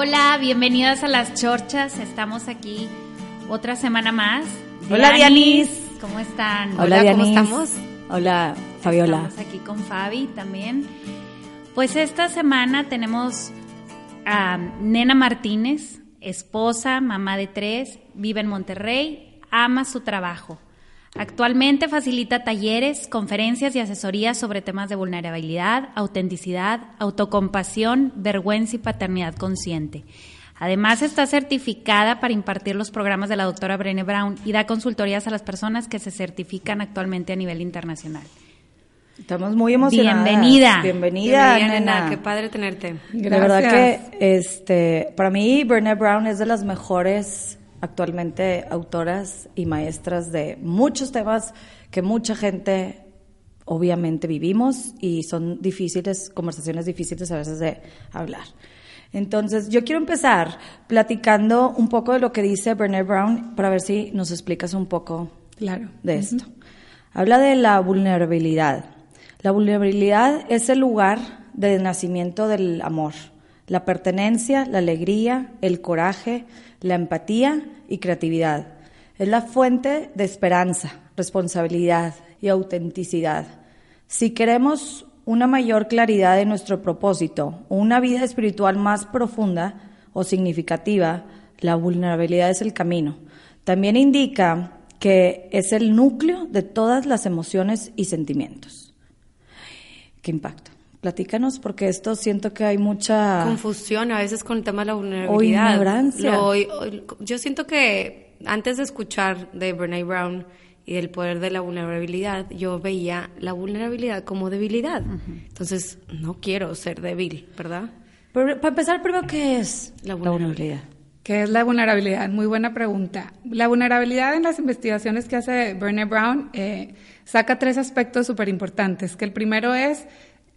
Hola, bienvenidas a las chorchas. Estamos aquí otra semana más. Hola, Dianis. ¿Cómo están? Hola, ¿cómo estamos? Hola, Fabiola. Estamos aquí con Fabi también. Pues esta semana tenemos a Nena Martínez, esposa, mamá de tres, vive en Monterrey, ama su trabajo. Actualmente facilita talleres, conferencias y asesorías sobre temas de vulnerabilidad, autenticidad, autocompasión, vergüenza y paternidad consciente. Además, está certificada para impartir los programas de la doctora Brené Brown y da consultorías a las personas que se certifican actualmente a nivel internacional. Estamos muy emocionadas. Bienvenida. Bienvenida, Bienvenida, nena. nena. Qué padre tenerte. De verdad que este, para mí Brené Brown es de las mejores actualmente autoras y maestras de muchos temas que mucha gente obviamente vivimos y son difíciles, conversaciones difíciles a veces de hablar. Entonces, yo quiero empezar platicando un poco de lo que dice Brené Brown para ver si nos explicas un poco Claro. de esto. Habla de la vulnerabilidad. La vulnerabilidad es el lugar de nacimiento del amor, la pertenencia, la alegría, el coraje, la empatía y creatividad. Es la fuente de esperanza, responsabilidad y autenticidad. Si queremos una mayor claridad de nuestro propósito una vida espiritual más profunda o significativa, la vulnerabilidad es el camino. También indica que es el núcleo de todas las emociones y sentimientos. ¿Qué impacto? Platícanos, porque esto siento que hay mucha Confusión a veces con el tema de la vulnerabilidad. ignorancia. Lo- yo siento que antes de escuchar de Brene Brown y del poder de la vulnerabilidad, yo veía la vulnerabilidad como debilidad. Entonces, no quiero ser débil, ¿verdad? Pero, para empezar, primero, ¿qué es La vulnerabilidad. ¿Qué es la vulnerabilidad? Muy buena pregunta. La vulnerabilidad en las investigaciones que hace Brené Brown eh, saca tres aspectos súper importantes, que el primero es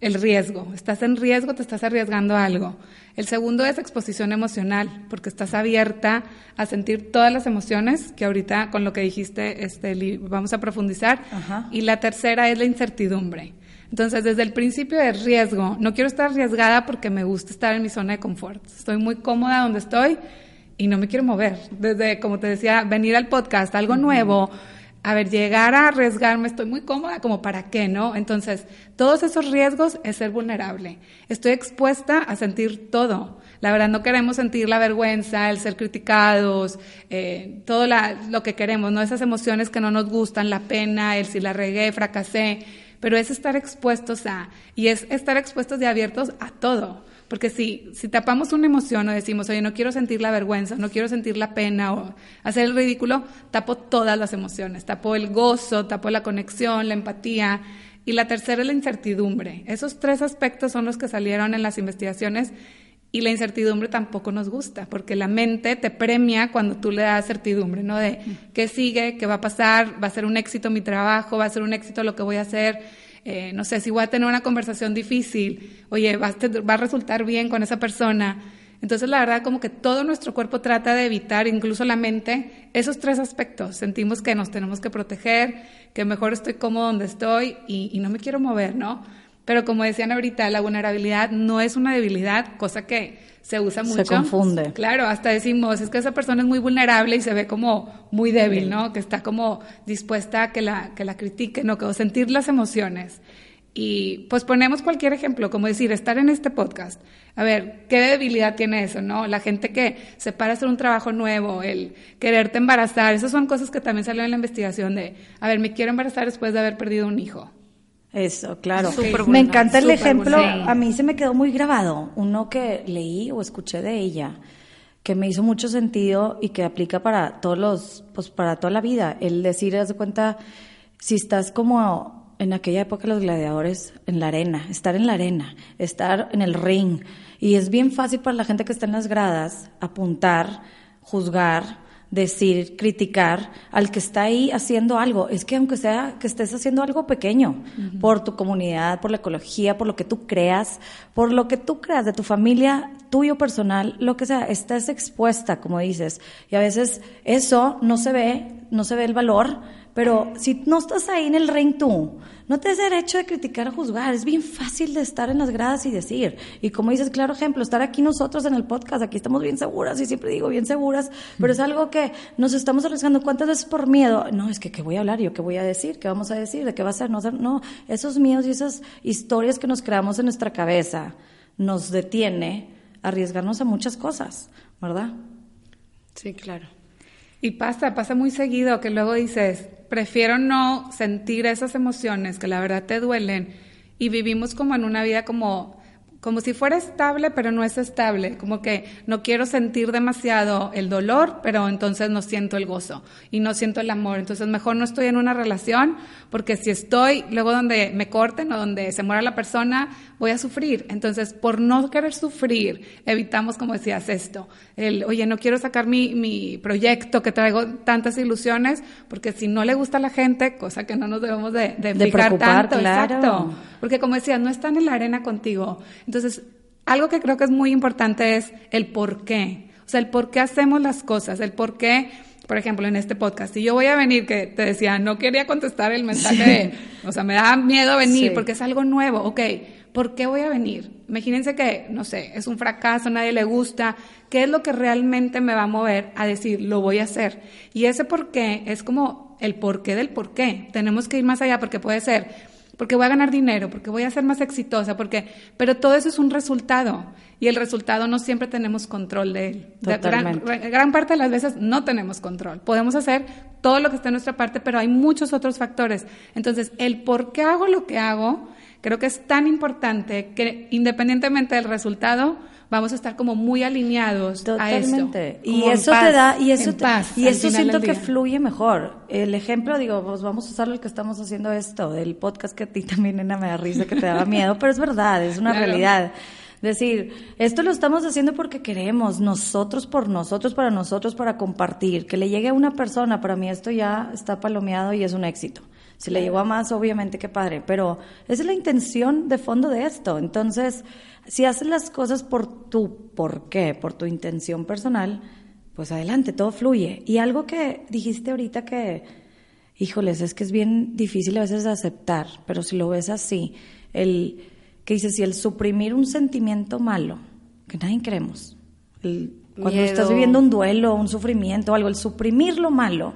el riesgo. Estás en riesgo, te estás arriesgando a algo. El segundo es exposición emocional, porque estás abierta a sentir todas las emociones, que ahorita con lo que dijiste este, vamos a profundizar. Ajá. Y la tercera es la incertidumbre. Entonces, desde el principio de riesgo, no quiero estar arriesgada porque me gusta estar en mi zona de confort. Estoy muy cómoda donde estoy y no me quiero mover. Desde, como te decía, venir al podcast, algo nuevo, a ver, llegar a arriesgarme, estoy muy cómoda, como para qué, ¿no? Entonces, todos esos riesgos es ser vulnerable. Estoy expuesta a sentir todo. La verdad, no queremos sentir la vergüenza, el ser criticados, eh, todo la- lo que queremos, ¿no? Esas emociones que no nos gustan, la pena, el si la regué, fracasé, pero es estar expuestos a, y es estar expuestos y abiertos a todo. Porque si, si tapamos una emoción o decimos, oye, no quiero sentir la vergüenza, no quiero sentir la pena o hacer el ridículo, tapo todas las emociones, tapo el gozo, tapo la conexión, la empatía. Y la tercera es la incertidumbre. Esos tres aspectos son los que salieron en las investigaciones y la incertidumbre tampoco nos gusta, porque la mente te premia cuando tú le das certidumbre, ¿no? De qué sigue, qué va a pasar, va a ser un éxito mi trabajo, va a ser un éxito lo que voy a hacer. Eh, no sé, si voy a tener una conversación difícil, oye, va a, va a resultar bien con esa persona. Entonces, la verdad, como que todo nuestro cuerpo trata de evitar, incluso la mente, esos tres aspectos. Sentimos que nos tenemos que proteger, que mejor estoy cómodo donde estoy y no me quiero mover, ¿no? Pero como decían ahorita, la vulnerabilidad no es una debilidad, cosa que se usa Se mucho. confunde. Claro, hasta decimos, es que esa persona es muy vulnerable y se ve como muy débil, ¿no? Que está como dispuesta a que la, que la critiquen o que sentir las emociones. Y pues ponemos cualquier ejemplo, como decir, estar en este podcast. A ver, ¿qué debilidad tiene eso, no? La gente que se para a hacer un trabajo nuevo, el quererte embarazar, esas son cosas que también salieron en la investigación de, a ver, me quiero embarazar después de haber perdido un hijo. Eso, claro. Me encanta el ejemplo, buena. a mí se me quedó muy grabado, uno que leí o escuché de ella, que me hizo mucho sentido y que aplica para todos los, pues para toda la vida. El decir, haz de cuenta, si estás como en aquella época los gladiadores en la arena, estar en la arena, estar en el ring. Y es bien fácil para la gente que está en las gradas apuntar, juzgar, decir, criticar al que está ahí haciendo algo. Es que aunque sea que estés haciendo algo pequeño por tu comunidad, por la ecología, por lo que tú creas, por lo que tú creas de tu familia, tuyo personal, lo que sea, estás expuesta, como dices. Y a veces eso no se ve, no se ve el valor, pero si no estás ahí en el ring tú, no te des derecho de criticar o juzgar. Es bien fácil de estar en las gradas y decir. Y como dices, claro ejemplo, estar aquí nosotros en el podcast, aquí estamos bien seguras y siempre digo bien seguras, pero es algo que nos estamos arriesgando. ¿Cuántas veces por miedo? No, es que ¿qué voy a hablar? ¿Yo qué voy a decir? ¿Qué vamos a decir? ¿De qué va a ser? No, no, esos miedos y esas historias que nos creamos en nuestra cabeza nos detiene a arriesgarnos a muchas cosas, ¿verdad? Sí, claro. Y pasa, pasa muy seguido que luego dices, prefiero no sentir esas emociones que la verdad te duelen y vivimos como en una vida como como si fuera estable, pero no es estable, como que no quiero sentir demasiado el dolor, pero entonces no siento el gozo y no siento el amor, entonces mejor no estoy en una relación, porque si estoy luego donde me corten o donde se muera la persona, voy a sufrir, entonces por no querer sufrir, evitamos, como decías, esto, el, oye, no quiero sacar mi, mi proyecto que traigo tantas ilusiones, porque si no le gusta a la gente, cosa que no nos debemos de, de, fijar tanto, claro. exacto, porque como decías, no están en la arena contigo, entonces, algo que creo que es muy importante es el por qué. O sea, el por qué hacemos las cosas, el por qué, por ejemplo, en este podcast. Si yo voy a venir, que te decía, no quería contestar el mensaje de, o sea, me da miedo venir porque es algo nuevo. Ok, ¿por qué voy a venir? Imagínense que, no sé, es un fracaso, nadie le gusta. ¿Qué es lo que realmente me va a mover a decir, lo voy a hacer? Y ese por qué es como el porqué del por qué. Tenemos que ir más allá porque puede ser porque voy a ganar dinero, porque voy a ser más exitosa, porque, pero todo eso es un resultado y el resultado no siempre tenemos control de él. Gran, gran, parte de las veces no tenemos control. Podemos hacer todo lo que está en nuestra parte, pero hay muchos otros factores. Entonces, el por qué hago lo que hago, creo que es tan importante que independientemente del resultado, vamos a estar como muy alineados Totalmente. a esto. Y eso te da, y eso, y eso siento que fluye mejor. El ejemplo, digo, pues vamos a usar el que estamos haciendo esto, del podcast que a ti también, nena, me da risa, que te daba miedo, pero es verdad, es una realidad. Decir, esto lo estamos haciendo porque queremos, nosotros por nosotros, para nosotros, para compartir. Que le llegue a una persona, para mí esto ya está palomeado y es un éxito. Si le llegó a más, obviamente qué padre, pero esa es la intención de fondo de esto. Entonces, si haces las cosas por tu por qué, por tu intención personal, pues adelante, todo fluye. Y algo que dijiste ahorita que, híjoles, es que es bien difícil a veces de aceptar, pero si lo ves así, el que dices, si el suprimir un sentimiento malo, que nadie queremos, cuando estás viviendo un duelo, un sufrimiento, algo, el suprimir lo malo,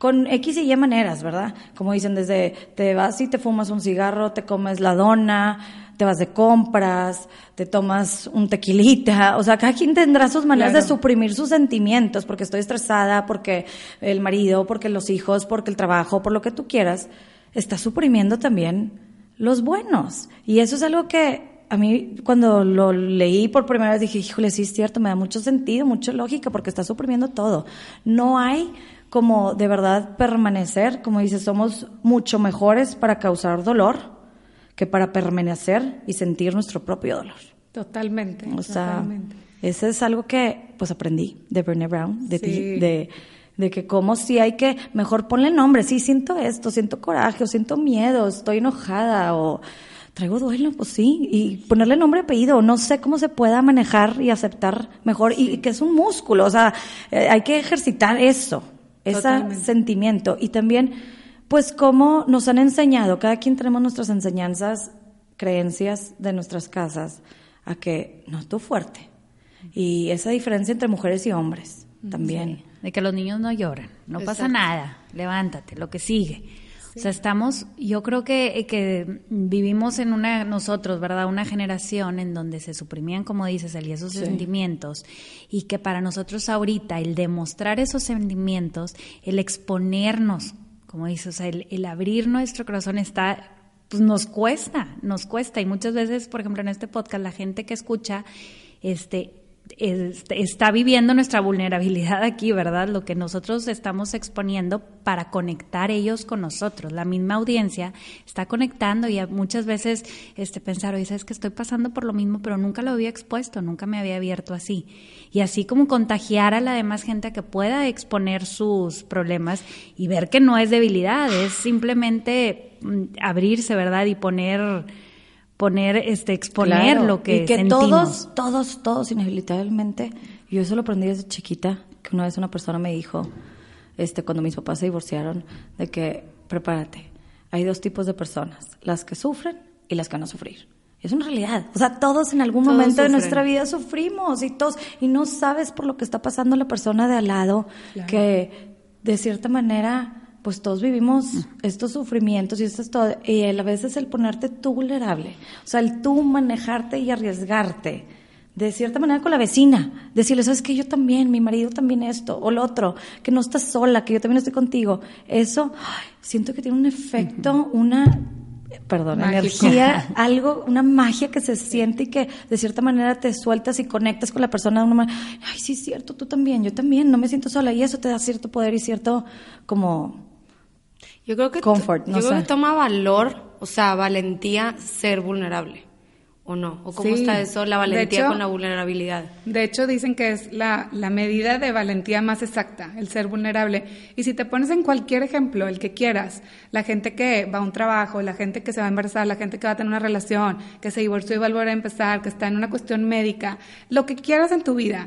con X y Y maneras, ¿verdad? Como dicen, desde te vas y te fumas un cigarro, te comes la dona, te vas de compras, te tomas un tequilita, o sea, cada quien tendrá sus maneras de suprimir sus sentimientos, porque estoy estresada, porque el marido, porque los hijos, porque el trabajo, por lo que tú quieras, está suprimiendo también los buenos. Y eso es algo que a mí cuando lo leí por primera vez dije, híjole, sí es cierto, me da mucho sentido, mucha lógica, porque está suprimiendo todo. No hay como de verdad permanecer, como dices, somos mucho mejores para causar dolor que para permanecer y sentir nuestro propio dolor. Totalmente. O sea, eso es algo que pues aprendí de Brené Brown, de de, de que como si hay que, mejor ponle nombre, sí, siento esto, siento coraje, o siento miedo, estoy enojada, o traigo duelo, pues sí, y ponerle nombre y apellido, no sé cómo se pueda manejar y aceptar mejor, y, que es un músculo, o sea, eh, hay que ejercitar eso, ese sentimiento, y también pues cómo nos han enseñado, cada quien tenemos nuestras enseñanzas, creencias de nuestras casas, a que no tú fuerte. Y esa diferencia entre mujeres y hombres también. de que los niños no lloran, no pasa nada, levántate, lo que sigue. O sea, estamos, yo creo que, que vivimos en una, nosotros, ¿verdad? Una generación en donde se suprimían, como dices, Eli, esos sentimientos y que para nosotros ahorita el demostrar esos sentimientos, el exponernos como dices, o sea, el, abrir nuestro corazón está, pues nos cuesta, nos cuesta. Y muchas veces, por ejemplo, en este podcast, la gente que escucha, este, está viviendo nuestra vulnerabilidad aquí, ¿verdad? Lo que nosotros estamos exponiendo para conectar ellos con nosotros. La misma audiencia está conectando y muchas veces este, pensar, oye, sabes que estoy pasando por lo mismo, pero nunca lo había expuesto, nunca me había abierto así. Y así como contagiar a la demás gente a que pueda exponer sus problemas y ver que no es debilidad, es simplemente mm, abrirse, ¿verdad? Y poner poner, este, exponer lo que, y que sentimos. todos, todos, todos, inevitablemente, yo eso lo aprendí desde chiquita, que una vez una persona me dijo, este, cuando mis papás se divorciaron, de que prepárate, hay dos tipos de personas, las que sufren y las que van a sufrir. Es una realidad. O sea, todos en algún Todos momento de nuestra vida sufrimos y todos, y no sabes por lo que está pasando la persona de al lado, que de cierta manera, pues todos vivimos estos sufrimientos y esto es todo. Y a la vez es el ponerte tú vulnerable. O sea, el tú manejarte y arriesgarte. De cierta manera con la vecina, decirle, sabes que yo también, mi marido también esto, o lo otro, que no estás sola, que yo también estoy contigo. Eso, ay, siento que tiene un efecto, una, perdón, Mágico. energía, algo, una magia que se siente y que de cierta manera te sueltas y conectas con la persona de una manera, ay, sí es cierto, tú también, yo también, no me siento sola y eso te da cierto poder y cierto como Yo creo que, Comfort, yo creo que toma valor, o sea, valentía ser vulnerable. ¿O no? ¿O cómo Sí. está eso, la valentía hecho- con la vulnerabilidad? De hecho, dicen que es la, la medida de valentía más exacta, el ser vulnerable. Y si te pones en cualquier ejemplo, el que quieras, la gente que va a un trabajo, la gente que se va a embarazar, la gente que va a tener una relación, que se divorció y va a volver a empezar, que está en una cuestión médica, lo que quieras en tu vida,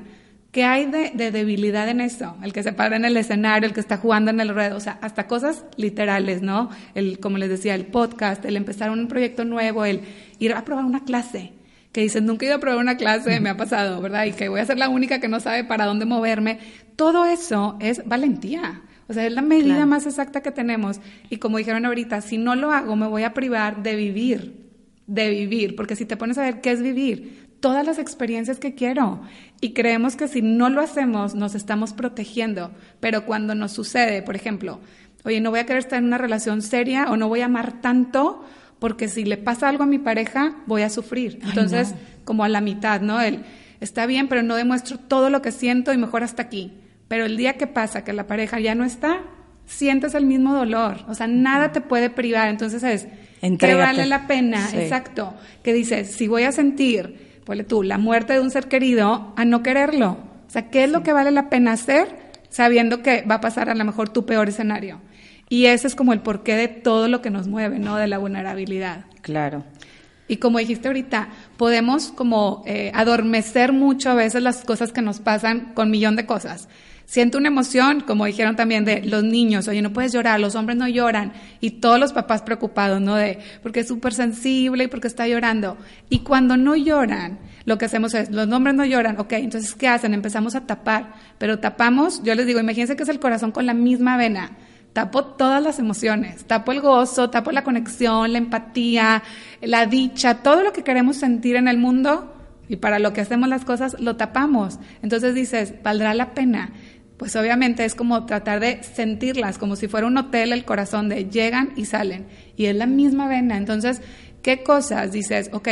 ¿qué hay de, de debilidad en eso? El que se para en el escenario, el que está jugando en el ruedo, o sea, hasta cosas literales, ¿no? El, como les decía, el podcast, el empezar un proyecto nuevo, el ir a probar una clase que dicen, nunca he ido a probar una clase, me ha pasado, ¿verdad? Y que voy a ser la única que no sabe para dónde moverme. Todo eso es valentía. O sea, es la medida Claro. más exacta que tenemos. Y como dijeron ahorita, si no lo hago, me voy a privar de vivir, de vivir. Porque si te pones a ver qué es vivir, todas las experiencias que quiero. Y creemos que si no lo hacemos, nos estamos protegiendo. Pero cuando nos sucede, por ejemplo, oye, no voy a querer estar en una relación seria o no voy a amar tanto porque si le pasa algo a mi pareja, voy a sufrir. Entonces, como a la mitad, ¿no? El, está bien, pero no demuestro todo lo que siento y mejor hasta aquí. Pero el día que pasa que la pareja ya no está, sientes el mismo dolor. O sea, nada te puede privar. Entonces es, ¿qué Entrégate. vale la pena? Sí. Exacto. Que dices, si voy a sentir, ponle tú, la muerte de un ser querido, a no quererlo. O sea, ¿qué es lo que vale la pena hacer sabiendo que va a pasar a lo mejor tu peor escenario? Y ese es como el porqué de todo lo que nos mueve, ¿no? De la vulnerabilidad. claro. Y como dijiste ahorita, podemos como eh, adormecer mucho a veces las cosas que nos pasan con millón de cosas. Siento una emoción, como dijeron también de los niños, oye, no puedes llorar, los hombres no lloran, y todos los papás preocupados, ¿no? De, porque es súper sensible y porque está llorando. Y cuando no lloran, lo que hacemos es, los hombres no lloran, ok, entonces, ¿qué hacen? Empezamos a tapar, pero tapamos, yo les digo, imagínense que es el corazón con la misma vena tapo todas las emociones, tapo el gozo, tapo la conexión, la empatía, la dicha, todo lo que queremos sentir en el mundo y para lo que hacemos las cosas lo tapamos. Entonces dices, ¿valdrá la pena? Pues obviamente es como tratar de sentirlas, como si fuera un hotel el corazón de llegan y salen. Y es la misma vena. Entonces, ¿qué cosas dices? Ok,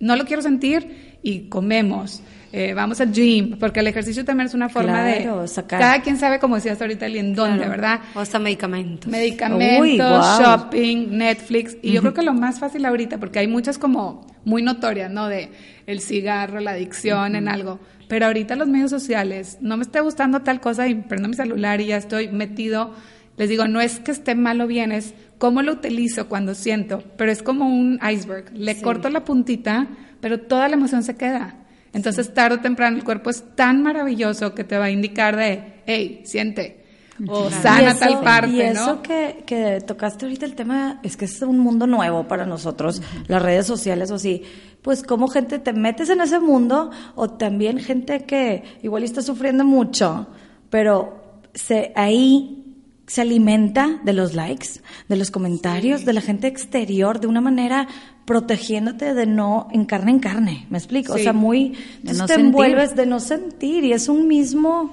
no lo quiero sentir y comemos. eh, vamos al gym, porque el ejercicio también es una forma Claro, de... sacar. Cada quien sabe, como decías ahorita, Eli, en dónde, Claro. ¿verdad? O hasta medicamentos. Medicamentos, Uy, shopping, Netflix. Y yo creo que lo más fácil ahorita, porque hay muchas como muy notorias, ¿no? De el cigarro, la adicción en algo. Pero ahorita los medios sociales, no me esté gustando tal cosa y prendo mi celular y ya estoy metido. Les digo, no es que esté mal o bien, es cómo lo utilizo cuando siento. Pero es como un iceberg. Le corto la puntita, pero toda la emoción se queda. Entonces, tarde o temprano, el cuerpo es tan maravilloso que te va a indicar de, hey, siente. O sana eso- tal parte, Y eso ¿no? que, que tocaste ahorita el tema, es que es un mundo nuevo para nosotros, las redes sociales o así. Pues como gente te metes en ese mundo o también gente que igual está sufriendo mucho, pero se, ahí se alimenta de los likes, de los comentarios, de la gente exterior, de una manera protegiéndote de no en carne en carne, ¿me explico? Sí. O sea, muy... De no te sentir. envuelves de no sentir y es un mismo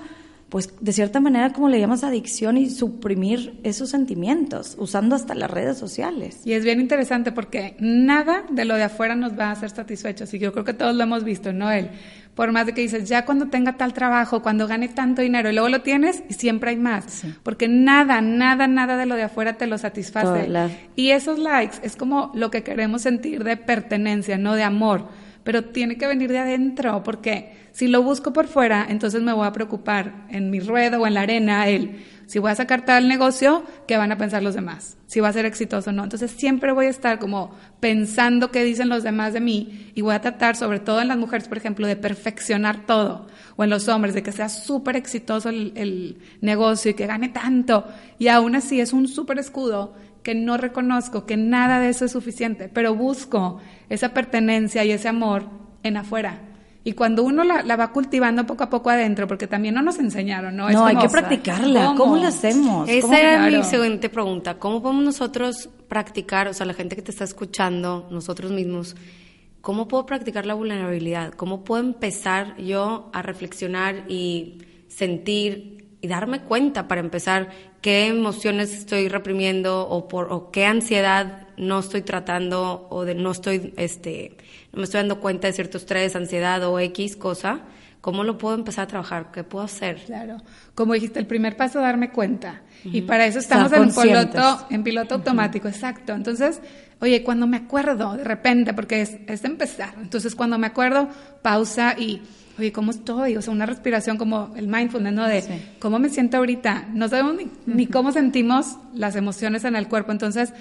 pues de cierta manera como le llamas adicción y suprimir esos sentimientos, usando hasta las redes sociales. Y es bien interesante porque nada de lo de afuera nos va a hacer satisfechos. Y yo creo que todos lo hemos visto, ¿no? Él, por más de que dices, ya cuando tenga tal trabajo, cuando gane tanto dinero, y luego lo tienes y siempre hay más. Porque nada, nada, nada de lo de afuera te lo satisface. Y esos likes es como lo que queremos sentir de pertenencia, no de amor pero tiene que venir de adentro, porque si lo busco por fuera, entonces me voy a preocupar en mi ruedo o en la arena, él, si voy a sacar tal negocio, ¿qué van a pensar los demás? Si va a ser exitoso o no. Entonces siempre voy a estar como pensando qué dicen los demás de mí y voy a tratar, sobre todo en las mujeres, por ejemplo, de perfeccionar todo, o en los hombres, de que sea súper exitoso el, el negocio y que gane tanto, y aún así es un súper escudo que no reconozco que nada de eso es suficiente, pero busco esa pertenencia y ese amor en afuera. Y cuando uno la, va cultivando poco a poco adentro, porque también no nos enseñaron, ¿no? No, hay que practicarla. ¿Cómo, la hacemos? Esa era mi siguiente pregunta. ¿Cómo podemos nosotros practicar, o sea, la gente que te está escuchando, nosotros mismos, cómo puedo practicar la vulnerabilidad? ¿Cómo puedo empezar yo a reflexionar y sentir y darme cuenta para empezar qué emociones estoy reprimiendo o por o qué ansiedad no estoy tratando o de no estoy este no me estoy dando cuenta de cierto estrés, ansiedad o X cosa, ¿cómo lo puedo empezar a trabajar? ¿Qué puedo hacer? Claro. Como dijiste, el primer paso darme cuenta. Y para eso estamos en piloto en piloto automático, exacto. Entonces, oye, cuando me acuerdo de repente, porque es, es empezar. Entonces, cuando me acuerdo, pausa y oye, ¿cómo estoy? O sea, una respiración como el mindfulness, ¿no? De cómo me siento ahorita. No sabemos ni, cómo sentimos las emociones en el cuerpo. Entonces,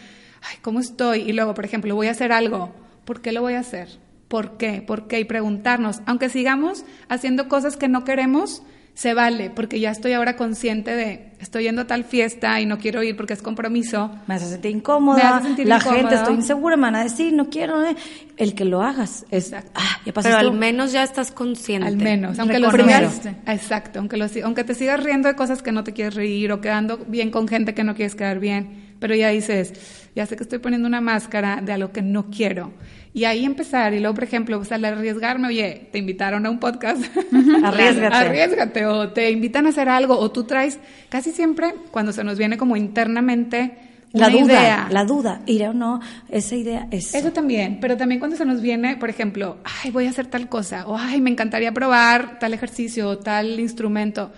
ay, ¿cómo estoy? Y luego, por ejemplo, voy a hacer algo. ¿Por qué lo voy a hacer? ¿Por qué? ¿Por qué? Y preguntarnos, aunque sigamos haciendo cosas que no queremos, se vale, porque ya estoy ahora consciente de, estoy yendo a tal fiesta y no quiero ir porque es compromiso. Me hace sentir incómoda, la gente, estoy insegura, me van a decir, no quiero, eh". el que lo hagas. Es, ah, Pero al menos ya estás consciente. Al menos, aunque lo sigas, exacto, aunque, lo, aunque te sigas riendo de cosas que no te quieres reír o quedando bien con gente que no quieres quedar bien, pero ya dices, ya sé que estoy poniendo una máscara de algo que no quiero y ahí empezar, y luego, por ejemplo, o sea, al arriesgarme, oye, te invitaron a un podcast. Arriesgate. Arriesgate, o te invitan a hacer algo, o tú traes, casi siempre, cuando se nos viene como internamente la duda, la duda, ir o no, esa idea es... Eso también, pero también cuando se nos viene, por ejemplo, ay, voy a hacer tal cosa, o ay, me encantaría probar tal ejercicio, o tal instrumento,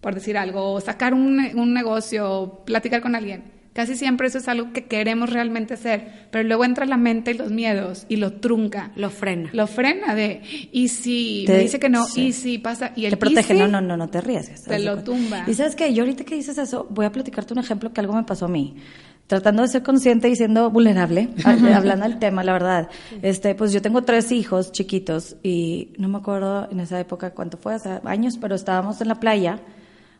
por decir algo, o sacar un, un negocio, platicar con alguien Casi siempre eso es algo que queremos realmente hacer, pero luego entra la mente y los miedos y lo trunca. Lo frena. Lo frena de, y si me dice que no, y si pasa, y el Te protege, no, no, no, no te arriesgues. Te lo tumba. Y sabes que yo ahorita que dices eso, voy a platicarte un ejemplo que algo me pasó a mí tratando de ser consciente y siendo vulnerable, hablando del tema, la verdad. Este, pues yo tengo tres hijos chiquitos y no me acuerdo en esa época cuánto fue, hace años, pero estábamos en la playa,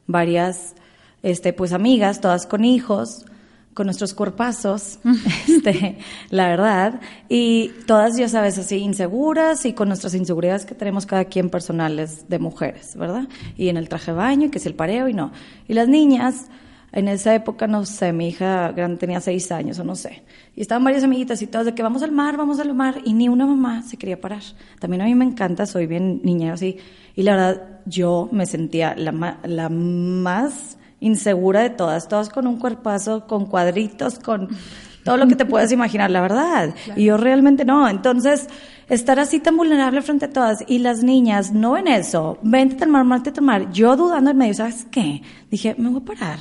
varias, este, pues amigas, todas con hijos, con nuestros cuerpazos, este, la verdad, y todas, ya sabes, así inseguras y con nuestras inseguridades que tenemos cada quien personales de mujeres, ¿verdad? Y en el traje de baño, y que es el pareo y no. Y las niñas, en esa época, no sé, mi hija grande tenía seis años o no sé, y estaban varias amiguitas y todas de que vamos al mar, vamos al mar, y ni una mamá se quería parar. También a mí me encanta, soy bien niña así, y la verdad, yo me sentía la, la más insegura de todas, todas con un cuerpazo, con cuadritos, con todo lo que te puedas imaginar, la verdad. Y yo realmente no. Entonces, estar así tan vulnerable frente a todas y las niñas no ven eso, vente a mar, mate a mar. Yo dudando en medio, ¿sabes qué? Dije, me voy a parar.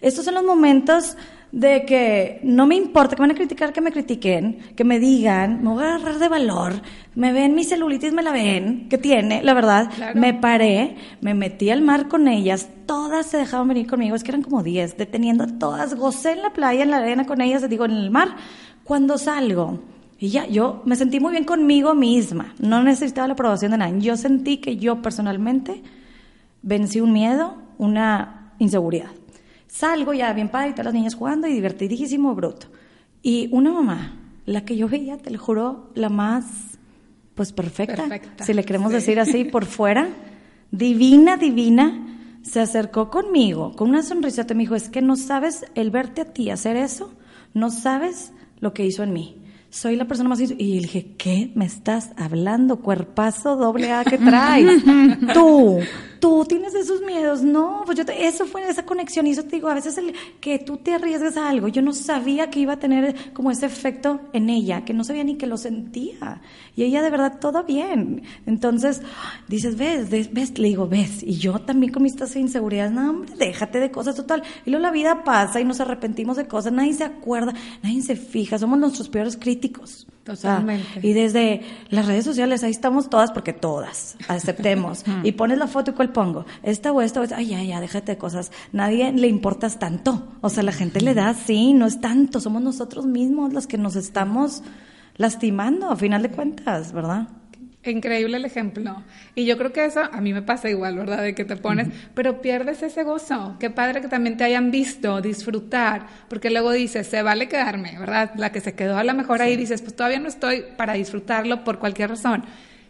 Estos son los momentos de que no me importa que me van a criticar, que me critiquen, que me digan, me voy a agarrar de valor, me ven mi celulitis, me la ven, que tiene, la verdad, me paré, me metí al mar con ellas, todas se dejaban venir conmigo, es que eran como 10, deteniendo a todas, gocé en la playa, en la arena con ellas, digo, en el mar, cuando salgo. Y ya, yo me sentí muy bien conmigo misma, no necesitaba la aprobación de nadie, yo sentí que yo personalmente vencí un miedo, una inseguridad. Salgo ya bien padre y todas las niñas jugando y divertidísimo, bruto. Y una mamá, la que yo veía, te lo juro, la más, pues perfecta, si le queremos decir así, por fuera, divina, divina, se acercó conmigo con una sonrisa, te me dijo, es que no sabes el verte a ti hacer eso, no sabes lo que hizo en mí soy la persona más... Y dije, ¿qué me estás hablando? Cuerpazo doble A que traes. tú, tú tienes esos miedos. No, pues yo te- eso fue esa conexión y eso te digo, a veces el que tú te arriesgas a algo, yo no sabía que iba a tener como ese efecto en ella, que no sabía ni que lo sentía. Y ella de verdad todo bien. Entonces, dices, ves, ves, le digo, ves. Y yo también con mis inseguridades, no, hombre, déjate de cosas total. Y luego la vida pasa y nos arrepentimos de cosas, nadie se acuerda, nadie se fija, somos nuestros peores críticos. O sea, Totalmente. y desde las redes sociales, ahí estamos todas, porque todas, aceptemos. y pones la foto y cuál pongo, esta o esta o esta, ay, ya, ya, déjate de cosas. Nadie le importas tanto. O sea, la gente le da, sí, no es tanto, somos nosotros mismos los que nos estamos lastimando, a final de cuentas, ¿verdad? Increíble el ejemplo. Y yo creo que eso a mí me pasa igual, ¿verdad? De que te pones, pero pierdes ese gozo. Qué padre que también te hayan visto disfrutar, porque luego dices, se vale quedarme, ¿verdad? La que se quedó a lo mejor ahí dices, pues todavía no estoy para disfrutarlo por cualquier razón.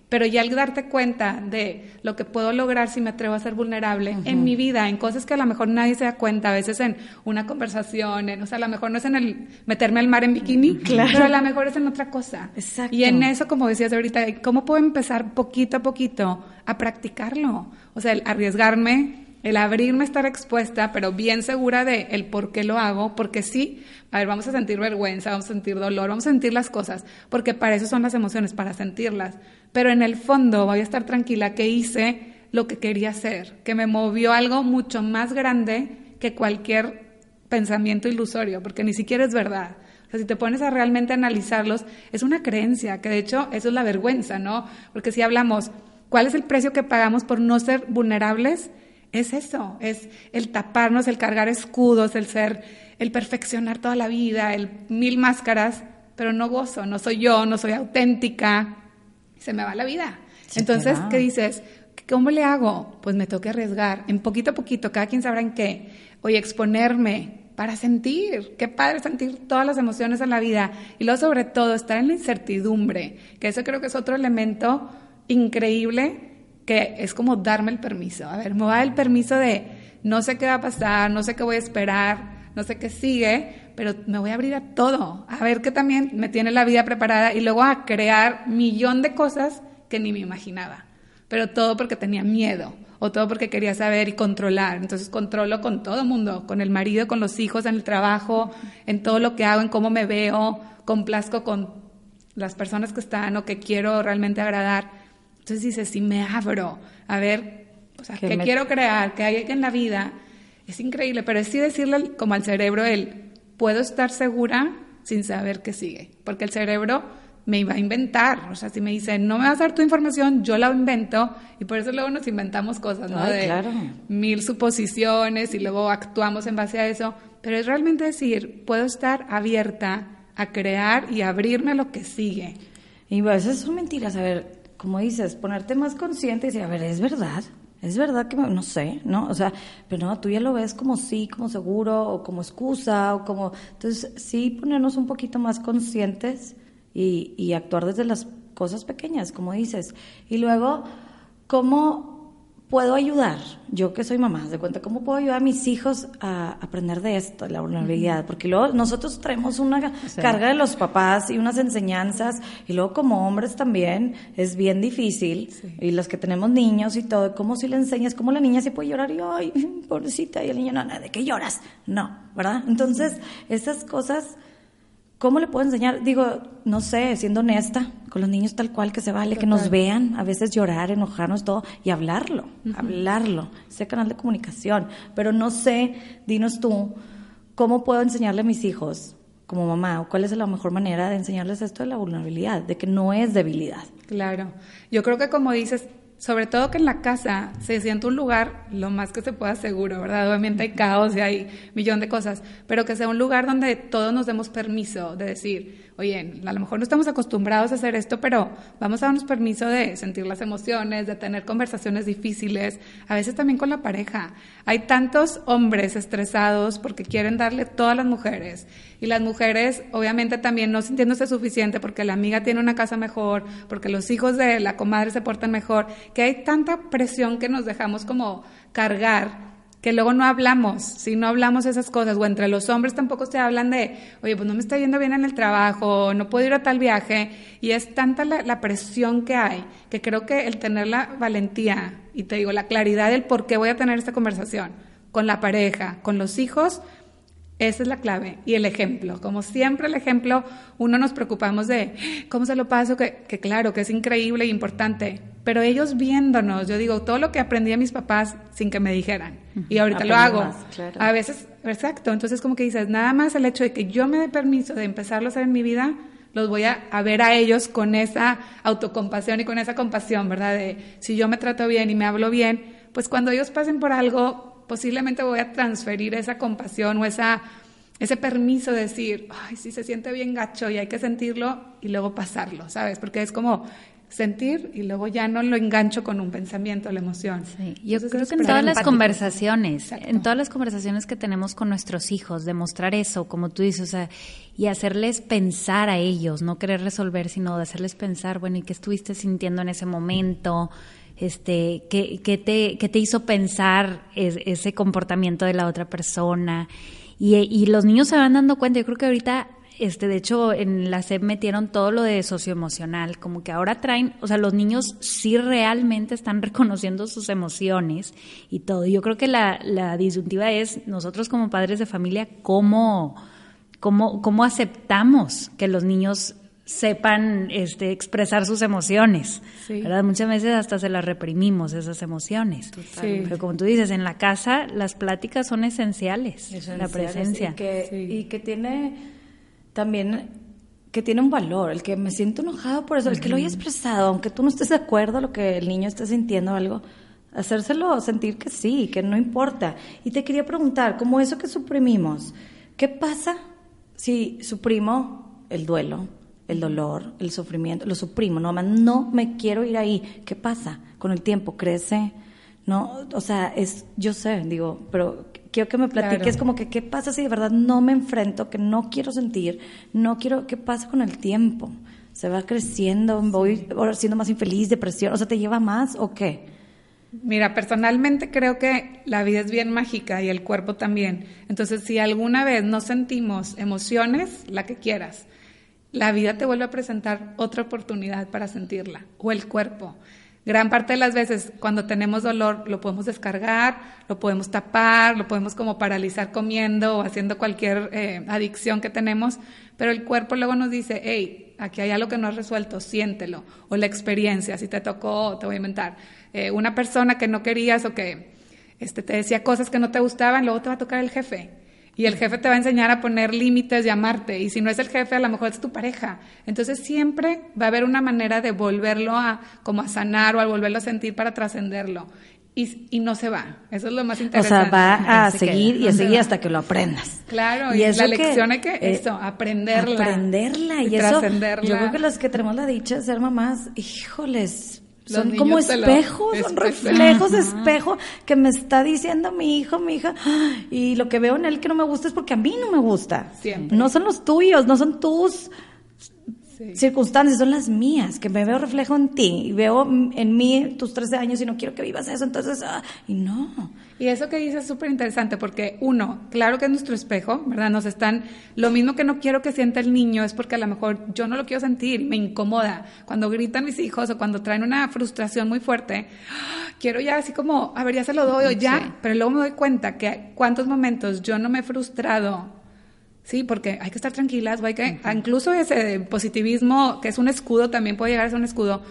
Pero ya al darte cuenta de lo que puedo lograr si me atrevo a ser vulnerable en mi vida, en cosas que a lo mejor nadie se da cuenta, a veces en una conversación, en, o sea, a lo mejor no es en el meterme al mar en bikini, pero a lo mejor es en otra cosa. Exacto. Y en eso, como decías ahorita, ¿cómo puedo empezar poquito a poquito a practicarlo? O sea, el arriesgarme, el abrirme, estar expuesta, pero bien segura de el por qué lo hago, porque sí, a ver, vamos a sentir vergüenza, vamos a sentir dolor, vamos a sentir las cosas, porque para eso son las emociones, para sentirlas. Pero en el fondo voy a estar tranquila que hice lo que quería hacer, que me movió algo mucho más grande que cualquier pensamiento ilusorio, porque ni siquiera es verdad. O sea, si te pones a realmente analizarlos, es una creencia, que de hecho eso es la vergüenza, ¿no? Porque si hablamos, ¿cuál es el precio que pagamos por no ser vulnerables? Es eso, es el taparnos, el cargar escudos, el ser, el perfeccionar toda la vida, el mil máscaras, pero no gozo, no soy yo, no soy auténtica, se me va la vida. Entonces, va. ¿qué dices? ¿Cómo le hago? Pues me tengo que arriesgar, en poquito a poquito, cada quien sabrá en qué. Oye, exponerme para sentir, qué padre sentir todas las emociones en la vida. Y luego, sobre todo, estar en la incertidumbre, que eso creo que es otro elemento increíble, que es como darme el permiso. A ver, me voy a dar el permiso de no sé qué va a pasar, no sé qué voy a esperar, no sé qué sigue, pero me voy a abrir a todo, a ver qué también me tiene la vida preparada y luego a crear millón de cosas que ni me imaginaba. Pero todo porque tenía miedo o todo porque quería saber y controlar. Entonces controlo con todo el mundo, con el marido, con los hijos, en el trabajo, en todo lo que hago, en cómo me veo, complazco con las personas que están o que quiero realmente agradar. Entonces dices, si me abro a ver, o sea, qué me- quiero crear, qué hay en la vida, es increíble, pero es sí decirle como al cerebro el, puedo estar segura sin saber qué sigue, porque el cerebro me iba a inventar, o sea, si me dice, no me vas a dar tu información, yo la invento, y por eso luego nos inventamos cosas, ¿no? Ay, de claro. mil suposiciones y luego actuamos en base a eso, pero es realmente decir, puedo estar abierta a crear y abrirme a lo que sigue. Y a veces son mentiras, a ver, como dices, ponerte más consciente y decir, a ver, es verdad, es verdad que no sé, ¿no? O sea, pero no, tú ya lo ves como sí, como seguro, o como excusa, o como... Entonces, sí ponernos un poquito más conscientes y, y actuar desde las cosas pequeñas, como dices. Y luego, ¿cómo puedo ayudar? Yo que soy mamá, de cuenta, ¿cómo puedo ayudar a mis hijos a aprender de esto, de la vulnerabilidad? Porque luego nosotros traemos una carga de los papás y unas enseñanzas, y luego como hombres también es bien difícil, y los que tenemos niños y todo, ¿cómo si le enseñas? ¿Cómo la niña se puede llorar? Y, ay, pobrecita, y el niño, no, no, ¿de qué lloras? No, ¿verdad? Entonces, esas cosas... ¿Cómo le puedo enseñar? Digo, no sé, siendo honesta con los niños tal cual que se vale, que nos vean, a veces llorar, enojarnos, todo, y hablarlo, hablarlo, ese canal de comunicación. Pero no sé, dinos tú, ¿cómo puedo enseñarle a mis hijos como mamá? ¿O cuál es la mejor manera de enseñarles esto de la vulnerabilidad, de que no es debilidad? Claro. Yo creo que como dices, sobre todo que en la casa se siente un lugar lo más que se pueda seguro, ¿verdad? Obviamente hay caos y hay millón de cosas, pero que sea un lugar donde todos nos demos permiso de decir, oye, a lo mejor no estamos acostumbrados a hacer esto, pero vamos a darnos permiso de sentir las emociones, de tener conversaciones difíciles, a veces también con la pareja. Hay tantos hombres estresados porque quieren darle todo a las mujeres y las mujeres obviamente también no sintiéndose suficiente porque la amiga tiene una casa mejor, porque los hijos de la comadre se portan mejor, que hay tanta presión que nos dejamos como cargar que luego no hablamos, si no hablamos esas cosas, o entre los hombres tampoco se hablan de, oye, pues no me está yendo bien en el trabajo, no puedo ir a tal viaje, y es tanta la, presión que hay, que creo que el tener la valentía, y te digo, la claridad del por qué voy a tener esta conversación con la pareja, con los hijos, esa es la clave. Y el ejemplo. Como siempre el ejemplo, uno nos preocupamos de cómo se lo paso, que, que claro, que es increíble e importante. Pero ellos viéndonos, yo digo, todo lo que aprendí a mis papás sin que me dijeran. Y ahorita lo hago. A veces, exacto. Entonces como que dices, nada más el hecho de que yo me dé permiso de empezarlo a hacer en mi vida, los voy a, a, ver a ellos con esa autocompasión y con esa compasión, ¿verdad? De si yo me trato bien y me hablo bien, pues cuando ellos pasen por algo, posiblemente voy a transferir esa compasión o esa, ese permiso de decir, ay, sí se siente bien gacho y hay que sentirlo y luego pasarlo, ¿sabes? Porque es como sentir y luego ya no lo engancho con un pensamiento, la emoción. Sí, yo creo que en todas las conversaciones, en todas las conversaciones que tenemos con nuestros hijos, demostrar eso, como tú dices, o sea, y hacerles pensar a ellos, no querer resolver, sino de hacerles pensar, bueno, ¿y qué estuviste sintiendo en ese momento? este, qué, te, qué te hizo pensar ese comportamiento de la otra persona. Y, y, los niños se van dando cuenta, yo creo que ahorita, este, de hecho, en la SEP metieron todo lo de socioemocional, como que ahora traen, o sea, los niños sí realmente están reconociendo sus emociones y todo. Yo creo que la, la disyuntiva es nosotros como padres de familia, cómo, cómo, cómo aceptamos que los niños sepan este, expresar sus emociones, ¿verdad? Muchas veces hasta se las reprimimos, esas emociones. Pero como tú dices, en la casa las pláticas son esenciales, la presencia. Y que, y que tiene también que tiene un valor, el que me siento enojado por eso, el que lo haya expresado, aunque tú no estés de acuerdo lo que el niño esté sintiendo algo, hacérselo sentir que sí, que no importa. Y te quería preguntar, como eso que suprimimos, ¿qué pasa si suprimo el duelo? el dolor, el sufrimiento, lo suprimo, no, no me quiero ir ahí. ¿Qué pasa? Con el tiempo crece, ¿no? O sea, es, yo sé, digo, pero quiero que me platiques como que qué pasa si de verdad no me enfrento, que no quiero sentir, no quiero, ¿qué pasa con el tiempo? ¿Se va creciendo? ¿Voy siendo más infeliz, depresión? O sea, ¿te lleva más o qué? Mira, personalmente creo que la vida es bien mágica y el cuerpo también. Entonces, si alguna vez no sentimos emociones, la que quieras, la vida te vuelve a presentar otra oportunidad para sentirla, o el cuerpo. Gran parte de las veces cuando tenemos dolor lo podemos descargar, lo podemos tapar, lo podemos como paralizar comiendo o haciendo cualquier eh, adicción que tenemos, pero el cuerpo luego nos dice, hey, aquí hay algo que no has resuelto, siéntelo. O la experiencia, si te tocó, te voy a inventar, eh, una persona que no querías o que este, te decía cosas que no te gustaban, luego te va a tocar el jefe y el jefe te va a enseñar a poner límites y amarte. Y si no es el jefe, a lo mejor es tu pareja. Entonces siempre va a haber una manera de volverlo a como a sanar o a volverlo a sentir para trascenderlo. Y, y, no se va. Eso es lo más interesante. O sea, va a seguir y a seguir hasta que lo aprendas. Claro, y, la lección hay que, eh, eso, aprenderla. Aprenderla y, y eso. Yo creo que los que tenemos la dicha de ser mamás, híjoles, son como espejos, son reflejos de espejo que me está diciendo mi hijo, mi hija, y lo que veo en él que no me gusta es porque a mí no me gusta. No son los tuyos, no son tus circunstancias, son las mías, que me veo reflejo en ti y veo en mí tus 13 años y no quiero que vivas eso, entonces, ah, y no. Y eso que dices es súper interesante porque uno, claro que es nuestro espejo, ¿verdad? Nos están, lo mismo que no quiero que sienta el niño es porque a lo mejor yo no lo quiero sentir, me incomoda. Cuando gritan mis hijos o cuando traen una frustración muy fuerte, quiero ya así como, a ver, ya se lo doy o ya, pero luego me doy cuenta que cuántos momentos yo no me he frustrado Sí, porque hay que estar tranquilas, hay que, incluso ese positivismo, que es un escudo, también puede llegar a ser un escudo,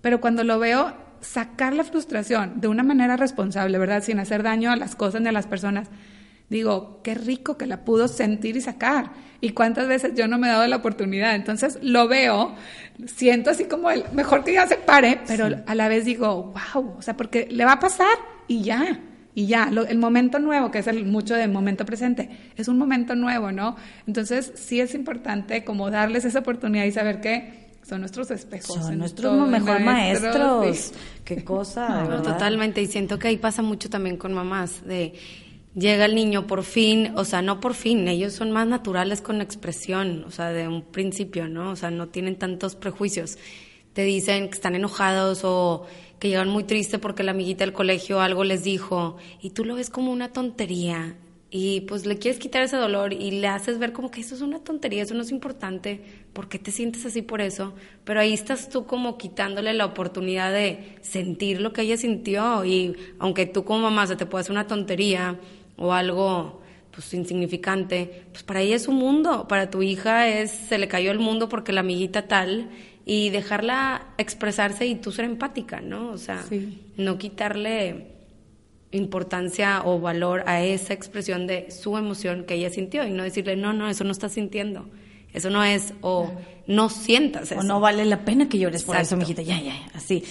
pero cuando lo veo, sacar la frustración de una manera responsable, ¿verdad? Sin hacer daño a las cosas ni a las personas. Digo, qué rico que la pudo sentir y sacar. Y cuántas veces yo no me he dado la oportunidad. Entonces lo veo, siento así como el mejor que ya se pare, pero a la vez digo, wow, o sea, porque le va a pasar y ya y ya, el momento nuevo, que es el mucho del momento presente, es un momento nuevo, ¿no? Entonces sí es importante como darles esa oportunidad y saber que son nuestros espejos. Son nuestros mejor maestros. Qué cosa. totalmente. Y siento que ahí pasa mucho también con mamás de llega el niño por fin, o sea, no por fin, ellos son más naturales con la expresión, o sea, de un principio, ¿no? O sea, no tienen tantos prejuicios te dicen que están enojados o que llegan muy tristes porque la amiguita del colegio algo les dijo y tú lo ves como una tontería y pues le quieres quitar ese dolor y le haces ver como que eso es una tontería, eso no es importante, ¿por qué te sientes así por eso? Pero ahí estás tú como quitándole la oportunidad de sentir lo que ella sintió y aunque tú como mamá se te puede hacer una tontería o algo pues insignificante, pues para ella es un mundo, para tu hija es se le cayó el mundo porque la amiguita tal y dejarla expresarse y tú ser empática, ¿no? O sea, no quitarle importancia o valor a esa expresión de su emoción que ella sintió y no decirle, no, no, eso no estás sintiendo. Eso no es, o no sientas eso. O no vale la pena que llores por eso, mijita, ya, ya, así.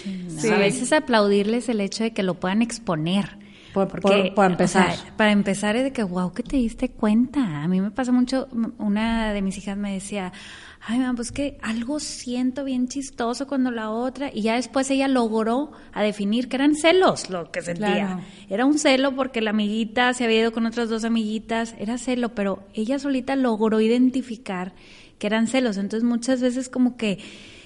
A veces aplaudirles el hecho de que lo puedan exponer. Por, Porque, por, empezar. para empezar es de que, wow, que te diste cuenta. A mí me pasa mucho, una de mis hijas me decía, ay, mamá, pues que algo siento bien chistoso cuando la otra, y ya después ella logró a definir que eran celos lo que sentía. Era un celo porque la amiguita se había ido con otras dos amiguitas, era celo, pero ella solita logró identificar que eran celos. Entonces muchas veces como que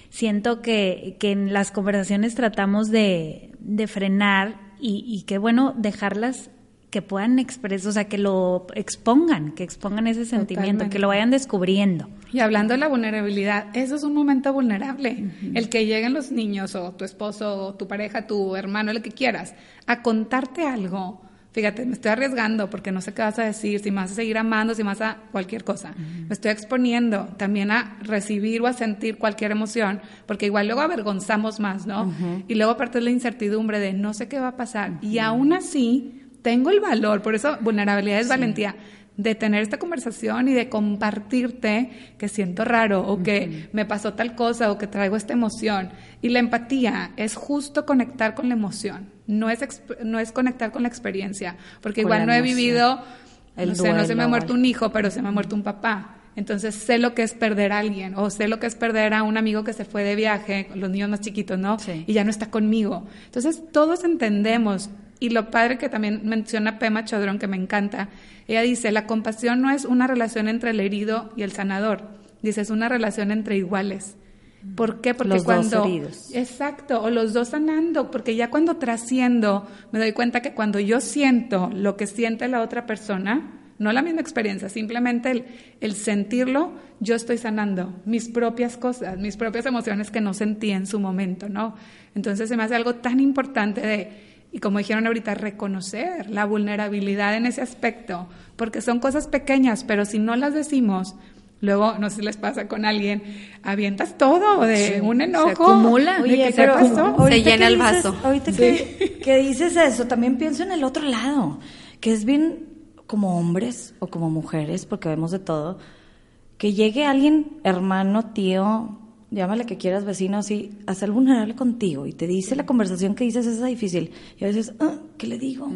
siento que, que en las conversaciones tratamos de, de frenar y, y qué bueno dejarlas que puedan expresar, o sea, que lo expongan, que expongan ese sentimiento, que lo vayan descubriendo. Y hablando de la vulnerabilidad, eso es un momento vulnerable. El que lleguen los niños o tu esposo o tu pareja, tu hermano, el que quieras, a contarte algo. Fíjate, me estoy arriesgando porque no sé qué vas a decir, si me vas a seguir amando, si me vas a cualquier cosa. Me estoy exponiendo también a recibir o a sentir cualquier emoción, porque igual luego avergonzamos más, ¿no? Y luego aparte la incertidumbre de no sé qué va a pasar. Y aún así, tengo el valor, por eso vulnerabilidad es valentía, de tener esta conversación y de compartirte que siento raro o que me pasó tal cosa o que traigo esta emoción. Y la empatía es justo conectar con la emoción, no es, no es conectar con la experiencia, porque igual no he vivido, no, sé, no se me ha muerto un hijo, pero se me ha muerto un papá. Entonces sé lo que es perder a alguien o sé lo que es perder a un amigo que se fue de viaje, los niños más chiquitos, ¿no? Y ya no está conmigo. Entonces todos entendemos y lo padre que también menciona Pema Chodrón, que me encanta, ella dice, la compasión no es una relación entre el herido y el sanador, dice, es una relación entre iguales. ¿Por qué? Porque los cuando... Dos heridos. Exacto, o los dos sanando, porque ya cuando trasciendo, me doy cuenta que cuando yo siento lo que siente la otra persona, no la misma experiencia, simplemente el, el, sentirlo, yo estoy sanando mis propias cosas, mis propias emociones que no sentí en su momento, ¿no? Entonces se me hace algo tan importante de y como dijeron ahorita, reconocer la vulnerabilidad en ese aspecto, porque son cosas pequeñas, pero si no las decimos, luego, no sé si les pasa con alguien, avientas todo de un enojo. Se acumula. Oye, ¿qué pasó? Se llena el vaso. ahorita que, que dices eso, también pienso en el otro lado, que es bien como hombres o como mujeres, porque vemos de todo, que llegue alguien, hermano, tío, llámale que quieras vecino, así, hacer vulnerable contigo y te dice la conversación que dices es difícil. Y a veces, ah, ¿qué le digo?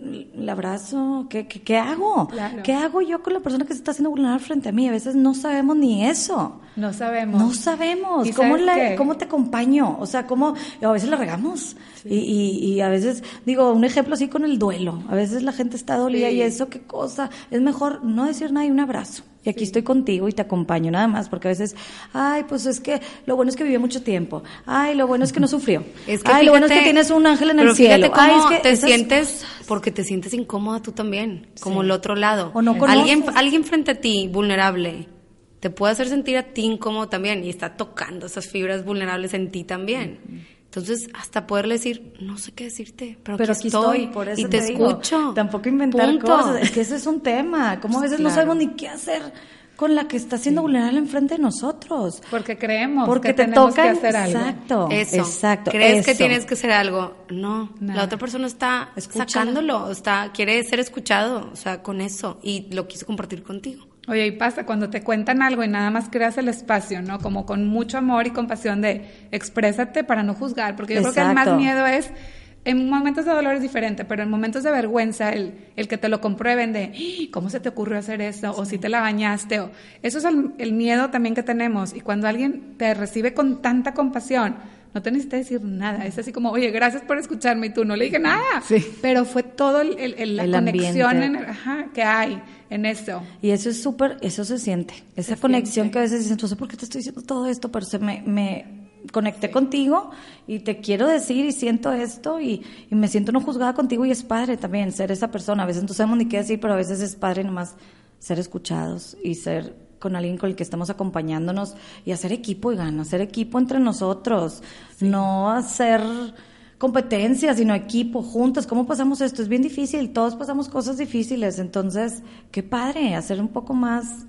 ¿Le abrazo? ¿Qué, qué, hago? ¿Qué hago yo con la persona que se está haciendo vulnerable frente a mí? A veces no sabemos ni eso. No sabemos. No sabemos. ¿Cómo, la, ¿Cómo te acompaño? O sea, ¿cómo? A veces la regamos. Y, y, a veces, digo, un ejemplo así con el duelo. A veces la gente está dolida y eso, qué cosa. Es mejor no decir nada y un abrazo. Y aquí estoy contigo y te acompaño nada más, porque a veces, ay, pues es que lo bueno es que vivió mucho tiempo. Ay, lo bueno es que no sufrió. Es que ay, lo bueno es que tienes un ángel en el cielo. ay, es que te sientes, porque te sientes incómoda tú también, como el otro lado. O no alguien, alguien frente a ti, vulnerable, te puede hacer sentir a ti incómodo también y está tocando esas fibras vulnerables en ti también. Entonces, hasta poderle decir, no sé qué decirte, pero, aquí, estoy, por eso y te, escucho. Tampoco inventar cosas, es que ese es un tema, como a veces no sabemos ni qué hacer con la que está siendo vulnerable enfrente de nosotros. Porque creemos Porque que te tenemos toca, que hacer algo. Exacto, eso. exacto. ¿Crees que tienes que hacer algo? No, la otra persona está sacándolo, está quiere ser escuchado, o sea, con eso y lo quiso compartir contigo. Oye, y pasa cuando te cuentan algo y nada más creas el espacio, ¿no? Como con mucho amor y compasión de exprésate para no juzgar, porque yo creo que el más miedo es, en momentos de dolor es diferente, pero en momentos de vergüenza, el, el que te lo comprueben de, ¡Ah! ¿cómo se te ocurrió hacer eso? O si te la bañaste, o eso es el, el miedo también que tenemos. Y cuando alguien te recibe con tanta compasión, no te necesitas decir nada. Es así como, oye, gracias por escucharme y tú no le dije nada. Sí. Pero fue todo el, el, la conexión en, ajá, que hay en eso. Y eso es súper, eso se siente. Esa conexión que a veces dicen, no sé por qué te estoy diciendo todo esto, pero se me, me, conecté contigo y te quiero decir y siento esto y, y, me siento no juzgada contigo y es padre también ser esa persona. A veces no sabemos ni qué decir, pero a veces es padre nomás ser escuchados y ser con alguien con el que estamos acompañándonos y hacer equipo gana, hacer equipo entre nosotros, no hacer competencia, sino equipo, juntos. ¿Cómo pasamos esto? Es bien difícil, todos pasamos cosas difíciles, entonces, qué padre, hacer un poco más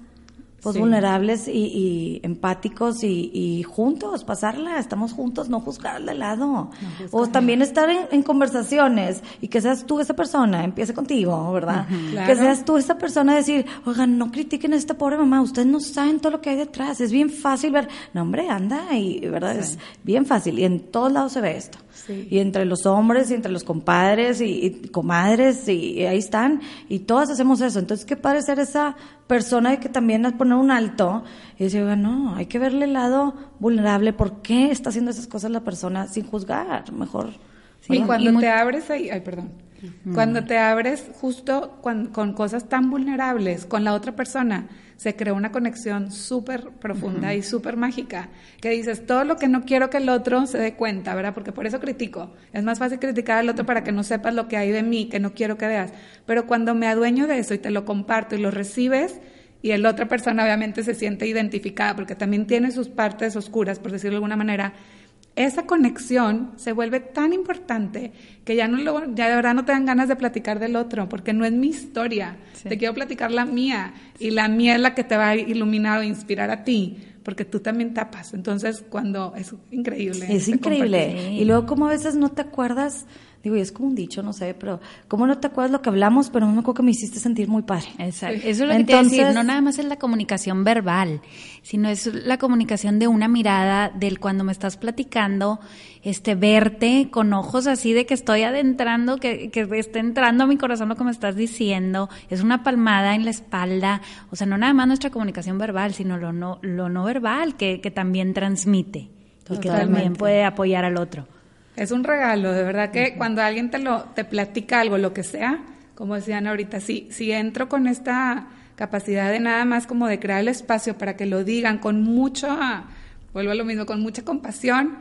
pues vulnerables y, empáticos y, juntos, pasarla, estamos juntos, no juzgar de lado. o también estar en, conversaciones y que seas tú esa persona, empiece contigo, ¿verdad? Que seas tú esa persona decir, oigan, no critiquen a esta pobre mamá, ustedes no saben todo lo que hay detrás, es bien fácil ver, no hombre, anda, y verdad, es bien fácil, y en todos lados se ve esto. Y entre los hombres y entre los compadres y, comadres y, ahí están y todas hacemos eso. Entonces, ¿qué padre ser esa persona de que también poner un alto y decir, no, hay que verle el lado vulnerable. ¿Por qué está haciendo esas cosas la persona sin juzgar? Mejor. y cuando te abres ahí, ay, perdón. Cuando te abres justo con cosas tan vulnerables con la otra persona, se creó una conexión súper profunda y súper mágica, que dices, todo lo que no quiero que el otro se dé cuenta, ¿verdad? Porque por eso critico. Es más fácil criticar al otro para que no sepas lo que hay de mí, que no quiero que veas. Pero cuando me adueño de eso y te lo comparto y lo recibes, y el otra persona obviamente se siente identificada, porque también tiene sus partes oscuras, por decirlo de alguna manera, esa conexión se vuelve tan importante que ya no lo, ya de verdad no te dan ganas de platicar del otro, porque no es mi historia. Te quiero platicar la mía y la mía es la que te va a iluminar o inspirar a ti, porque tú también tapas. Entonces, cuando es increíble. Es increíble. Y luego como a veces no te acuerdas Digo, y es como un dicho, no sé, pero ¿cómo no te acuerdas lo que hablamos? Pero me acuerdo que me hiciste sentir muy padre. Exacto. Eso es lo que te decir. No nada más es la comunicación verbal, sino es la comunicación de una mirada del cuando me estás platicando, este, verte con ojos así de que estoy adentrando, que, que esté entrando a mi corazón lo que me estás diciendo. Es una palmada en la espalda. O sea, no nada más nuestra comunicación verbal, sino lo no, lo no verbal que, que también transmite y que también puede apoyar al otro. Es un regalo, de verdad que cuando alguien te lo te platica algo, lo que sea, como decían ahorita, si, si entro con esta capacidad de nada más como de crear el espacio para que lo digan con mucho, vuelvo a lo mismo, con mucha compasión,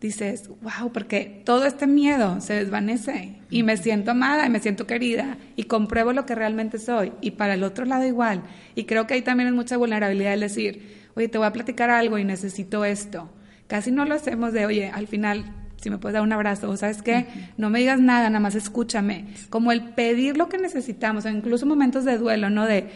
dices, wow, porque todo este miedo se desvanece y me siento amada y me siento querida y compruebo lo que realmente soy y para el otro lado igual. Y creo que ahí también es mucha vulnerabilidad el decir, oye, te voy a platicar algo y necesito esto. Casi no lo hacemos de, oye, al final si me puedes dar un abrazo, o sabes qué, no me digas nada, nada más escúchame. Como el pedir lo que necesitamos, o incluso momentos de duelo, ¿no? De,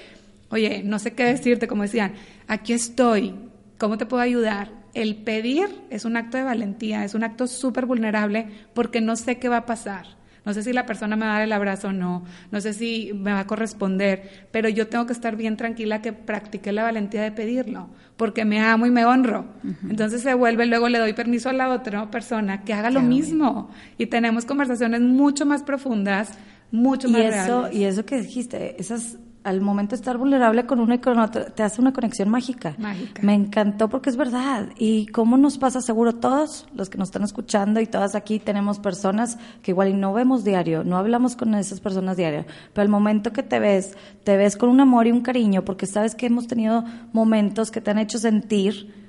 oye, no sé qué decirte, como decían, aquí estoy, ¿cómo te puedo ayudar? El pedir es un acto de valentía, es un acto súper vulnerable porque no sé qué va a pasar. No sé si la persona me va a dar el abrazo o no, no sé si me va a corresponder, pero yo tengo que estar bien tranquila que practiqué la valentía de pedirlo, porque me amo y me honro. Entonces se vuelve, luego le doy permiso a la otra persona que haga lo mismo. Y tenemos conversaciones mucho más profundas, mucho más y eso, Y eso que dijiste, esas al momento de estar vulnerable con uno y con otro, te hace una conexión mágica. Mágica. Me encantó porque es verdad. Y cómo nos pasa, seguro todos los que nos están escuchando y todas aquí tenemos personas que igual y no vemos diario, no hablamos con esas personas diario, pero al momento que te ves, te ves con un amor y un cariño porque sabes que hemos tenido momentos que te han hecho sentir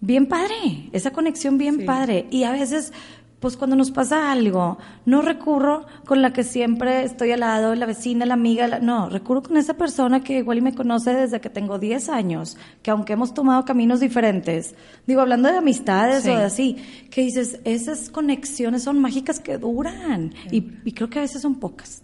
bien padre, esa conexión bien padre. Y a veces pues cuando nos pasa algo, no recurro con la que siempre estoy al lado, la vecina, la amiga, no, recurro con esa persona que igual y me conoce desde que tengo 10 años, que aunque hemos tomado caminos diferentes, digo, hablando de amistades o de así, que dices, esas conexiones son mágicas que duran y, y, creo que a veces son pocas,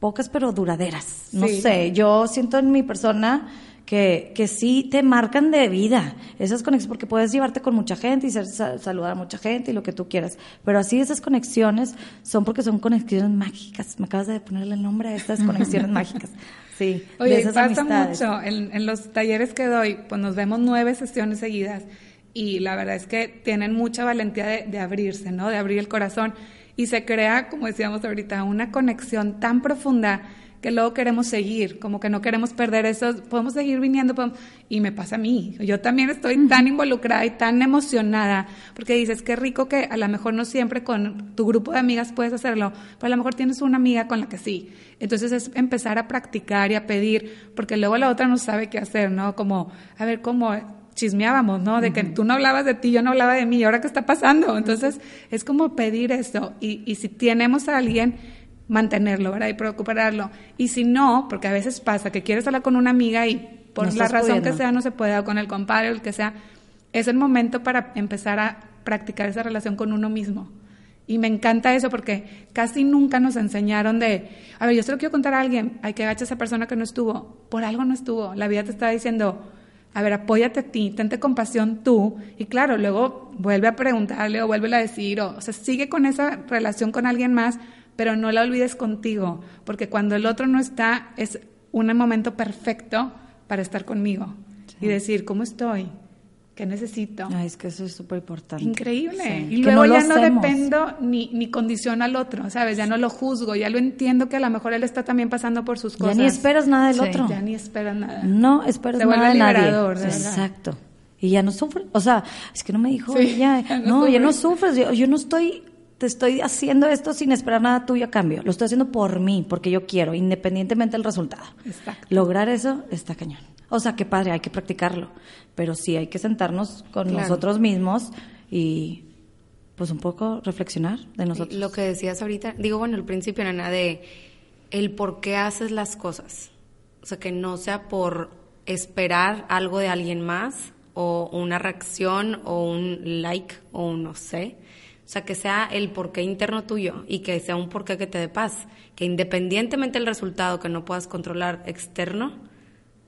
pocas pero duraderas, no sé, yo siento en mi persona que, que sí te marcan de vida esas conexiones, porque puedes llevarte con mucha gente y saludar a mucha gente y lo que tú quieras, pero así esas conexiones son porque son conexiones mágicas. Me acabas de ponerle el nombre a estas conexiones mágicas. Sí, Oye, pasa mucho. En, en los talleres que doy, pues nos vemos nueve sesiones seguidas y la verdad es que tienen mucha valentía de, de abrirse, ¿no? De abrir el corazón y se crea, como decíamos ahorita, una conexión tan profunda que luego queremos seguir, como que no queremos perder eso, podemos seguir viniendo, y me pasa a mí, yo también estoy tan involucrada y tan emocionada, porque dices, qué rico que a lo mejor no siempre con tu grupo de amigas puedes hacerlo, pero a lo mejor tienes una amiga con la que sí, entonces es empezar a practicar y a pedir, porque luego la otra no sabe qué hacer, ¿no? Como, a ver, ¿cómo? chismeábamos, ¿no? De que tú no hablabas de ti, yo no hablaba de mí, ¿y ahora qué está pasando? Entonces, es como pedir esto. Y, y si tenemos a alguien, mantenerlo, ¿verdad? Y preocuparlo. Y si no, porque a veces pasa que quieres hablar con una amiga y por la razón que sea no se puede, o con el compadre o el que sea, es el momento para empezar a practicar esa relación con uno mismo. Y me encanta eso porque casi nunca nos enseñaron de, a ver, yo se lo quiero contar a alguien, hay que agachar a esa persona que no estuvo, por algo no estuvo. La vida te está diciendo, a ver, apóyate a ti, tente compasión tú. Y claro, luego vuelve a preguntarle o vuelve a decir, o, o sea, sigue con esa relación con alguien más, pero no la olvides contigo, porque cuando el otro no está, es un momento perfecto para estar conmigo y decir, ¿cómo estoy? ¿Qué necesito? es que eso es súper importante. Increíble. Y luego ya no dependo ni, ni condiciono al otro, ¿sabes? Ya no lo juzgo, ya lo entiendo que a lo mejor él está también pasando por sus cosas. Ya ni esperas nada del otro. Ya ni esperas nada. No esperas Se nada de liberador, nadie. de. Exacto. Y ya no sufre. O sea, es que no me dijo Sí, ella. ya no no, ya no sufres. sufres. Yo, yo no estoy te estoy haciendo esto sin esperar nada tuyo a cambio. Lo estoy haciendo por mí, porque yo quiero, independientemente del resultado. Exacto. Lograr eso está cañón. O sea, qué padre, hay que practicarlo. Pero sí hay que sentarnos con Claro. nosotros mismos y pues un poco reflexionar de nosotros. Lo que decías ahorita, digo, bueno, al principio, Nana, de el por qué haces las cosas. O sea, que no sea por esperar algo de alguien más o una reacción o un like o un no sé. O sea, que sea el porqué interno tuyo y que sea un porqué que te dé paz. Que independientemente del resultado que no puedas controlar externo,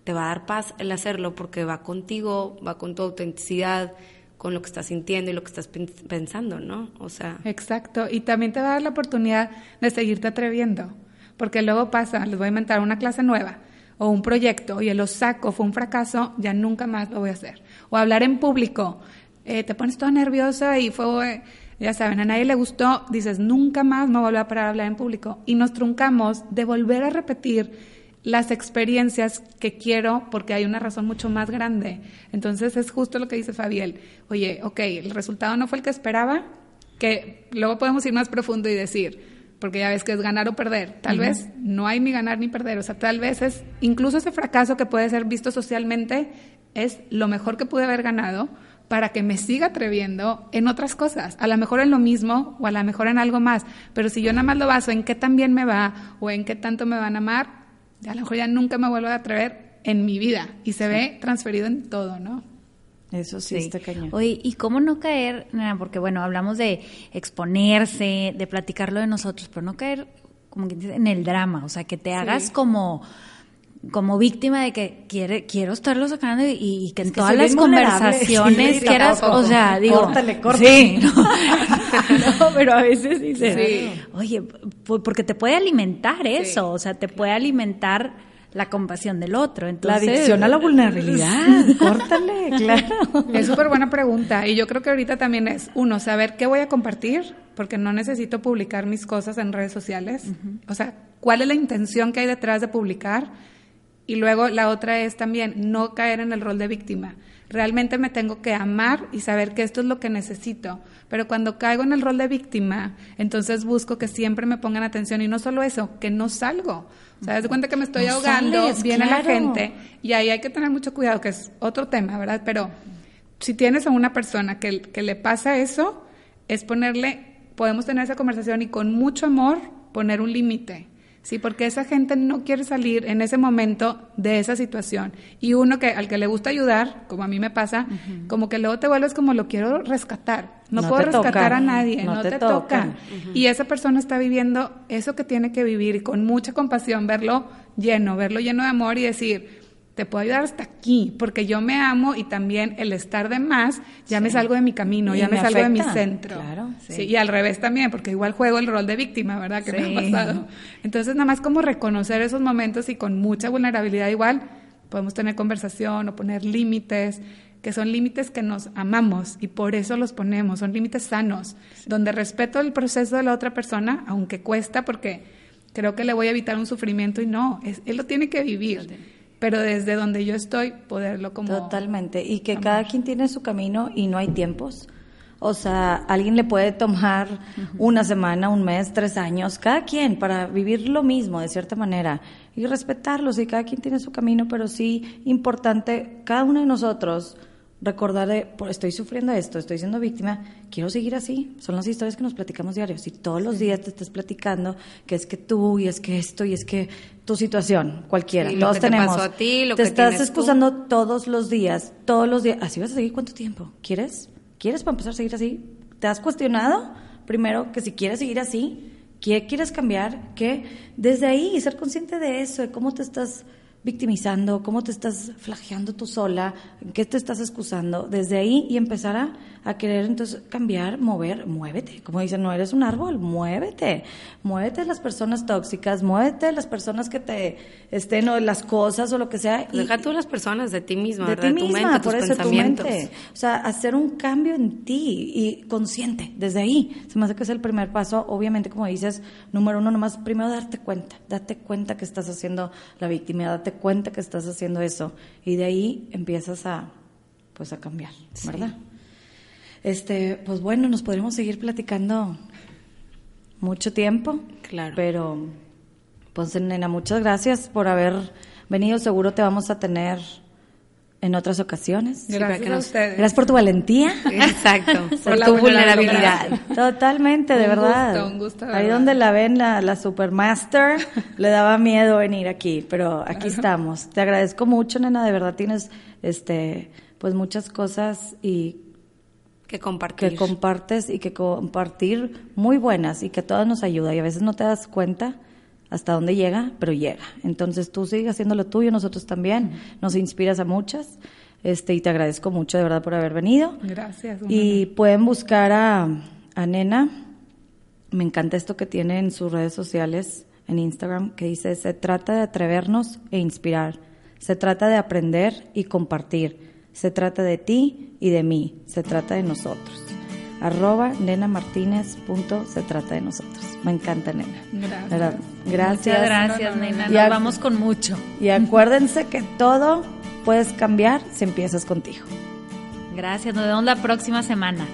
te va a dar paz el hacerlo porque va contigo, va con tu autenticidad, con lo que estás sintiendo y lo que estás pen- pensando, ¿no? O sea, Exacto, y también te va a dar la oportunidad de seguirte atreviendo, porque luego pasa, les voy a inventar una clase nueva o un proyecto y lo saco, fue un fracaso, ya nunca más lo voy a hacer. O hablar en público, eh, te pones toda nerviosa y fue, ya saben, a nadie le gustó, dices, nunca más me vuelvo a parar a hablar en público. Y nos truncamos de volver a repetir las experiencias que quiero porque hay una razón mucho más grande. Entonces es justo lo que dice Fabiel. Oye, ok, el resultado no fue el que esperaba, que luego podemos ir más profundo y decir, porque ya ves que es ganar o perder. Tal vez no hay ni ganar ni perder, o sea, tal vez es, incluso ese fracaso que puede ser visto socialmente, es lo mejor que pude haber ganado para que me siga atreviendo en otras cosas, a lo mejor en lo mismo o a lo mejor en algo más, pero si yo nada más lo baso en qué tan bien me va o en qué tanto me van a amar, a lo mejor ya nunca me vuelvo a atrever en mi vida y se ve transferido en todo, ¿no? Eso sí, está cañón. Oye, ¿y cómo no caer? nena? Porque bueno, hablamos de exponerse, de platicarlo de nosotros, pero no caer como que dice, en el drama, o sea, que te hagas como como víctima de que quiere quiero estarlo sacando y, y que en que todas las conversaciones Sí, quieras, o sea, digo, Córtale, córtale. Sí, no, No, pero a veces dices, Sí. oye, por- porque te puede alimentar eso, o sea, te puede alimentar la compasión del otro, La entonces adicción a la vulnerabilidad. Córtale, claro. Es súper buena pregunta y yo creo que ahorita también es, uno, saber qué voy a compartir, porque no necesito publicar mis cosas en redes sociales. O sea, ¿cuál es la intención que hay detrás de publicar? Y luego la otra es también no caer en el rol de víctima. Realmente me tengo que amar y saber que esto es lo que necesito. Pero cuando caigo en el rol de víctima, entonces busco que siempre me pongan atención y no solo eso, que no salgo. O sea, das cuenta que me estoy No ahogando, sales, viene la gente y ahí hay que tener mucho cuidado, que es otro tema, ¿verdad? Pero si tienes a una persona que, que le pasa eso, es ponerle, podemos tener esa conversación y con mucho amor poner un límite. Sí, porque esa gente no quiere salir en ese momento de esa situación. Y uno que al que le gusta ayudar, como a mí me pasa, como que luego te vuelves como lo quiero rescatar. No, No puedo rescatar a nadie, no, No te, te. Y esa persona está viviendo eso que tiene que vivir y con mucha compasión, verlo lleno, verlo lleno de amor y decir, te puedo ayudar hasta aquí, porque yo me amo y también el estar de más, ya me salgo de mi camino, Y ya me, me salgo de mi centro. claro, Sí, sí. y al revés también, porque igual juego el rol de víctima, ¿verdad? Que me ha pasado. Entonces, nada más como reconocer esos momentos y con mucha vulnerabilidad igual, podemos tener conversación o poner límites, que son límites que nos amamos y por eso los ponemos, son límites sanos, donde respeto el proceso de la otra persona, aunque cuesta porque creo que le voy a evitar un sufrimiento y no, es, él lo tiene que vivir, pero desde donde yo estoy, poderlo como... Totalmente. Y que cada quien tiene su camino y no hay tiempos. O sea, alguien le puede tomar una semana, un mes, tres años, cada quien, para vivir lo mismo de cierta manera y respetarlos. Y cada quien tiene su camino, pero sí importante, cada uno de nosotros recordar de, por- estoy sufriendo esto, estoy siendo víctima, quiero seguir así. Son las historias que nos platicamos diarios. Si todos los días te estás platicando que es que tú, y es que esto, y es que tu situación, cualquiera, Sí, lo todos que te tenemos. pasó a ti, lo te que estás tú. excusando todos los días, todos los días. ¿Así vas a seguir cuánto tiempo? ¿Quieres? ¿Quieres para empezar a seguir así? ¿Te has cuestionado primero que si quieres seguir así? ¿Qué quieres cambiar? ¿Qué? Desde ahí, ser consciente de eso, de cómo te estás victimizando, cómo te estás flageando tú sola, qué te estás excusando, desde ahí y empezar a, a querer entonces cambiar, mover, muévete. Como dicen, no eres un árbol, muévete. Muévete de las personas tóxicas, muévete de las personas que te estén o de las cosas o lo que sea. y- Deja tú las personas de ti misma, de ¿verdad? ti tu misma, mente, por tus eso tu pensamientos. mente. O sea, hacer un cambio en ti y consciente, desde ahí. Se me hace que es el primer paso. Obviamente, como dices, número uno, nomás primero darte cuenta. Date cuenta que estás haciendo la víctima, date cuenta que estás haciendo eso. Y de ahí empiezas a, pues, a cambiar, ¿verdad? Este, pues bueno, nos podremos seguir platicando mucho tiempo. Claro. Pero, pues, nena, muchas gracias por haber venido. Seguro te vamos a tener en otras ocasiones. Gracias que a nos- ustedes. Gracias por tu valentía. Exacto. Por tu vulnerabilidad. vulnerabilidad. Totalmente, de Un verdad. gusto, un gusto, Ahí verdad. donde la ven, la, la Supermaster, le daba miedo venir aquí, pero aquí estamos. Te agradezco mucho, nena, de verdad tienes, este, pues muchas cosas y Que compartir. que compartes y que compartir muy buenas y que todas nos ayuda y a veces no te das cuenta hasta dónde llega, pero llega. Entonces tú sigues haciendo lo tuyo, nosotros también, nos inspiras a muchas. Este, y te agradezco mucho de verdad por haber venido. Gracias. Y pueden buscar a, a Nena. Me encanta esto que tiene en sus redes sociales, en Instagram, que dice, se trata de atrevernos e inspirar. Se trata de aprender y compartir. Se trata de ti y de mí. Se trata de nosotros. Arroba nena Martínez punto se trata de nosotros. Me encanta, nena. Gracias. ¿Verdad? Gracias. Muchas gracias, No, no, no, nena. no. Nos Ya- vamos con mucho. Y acuérdense que todo puedes cambiar si empiezas contigo. Gracias. Nos vemos la próxima semana.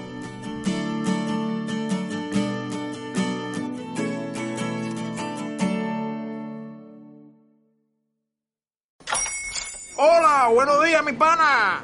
Hola, buenos días, mi pana.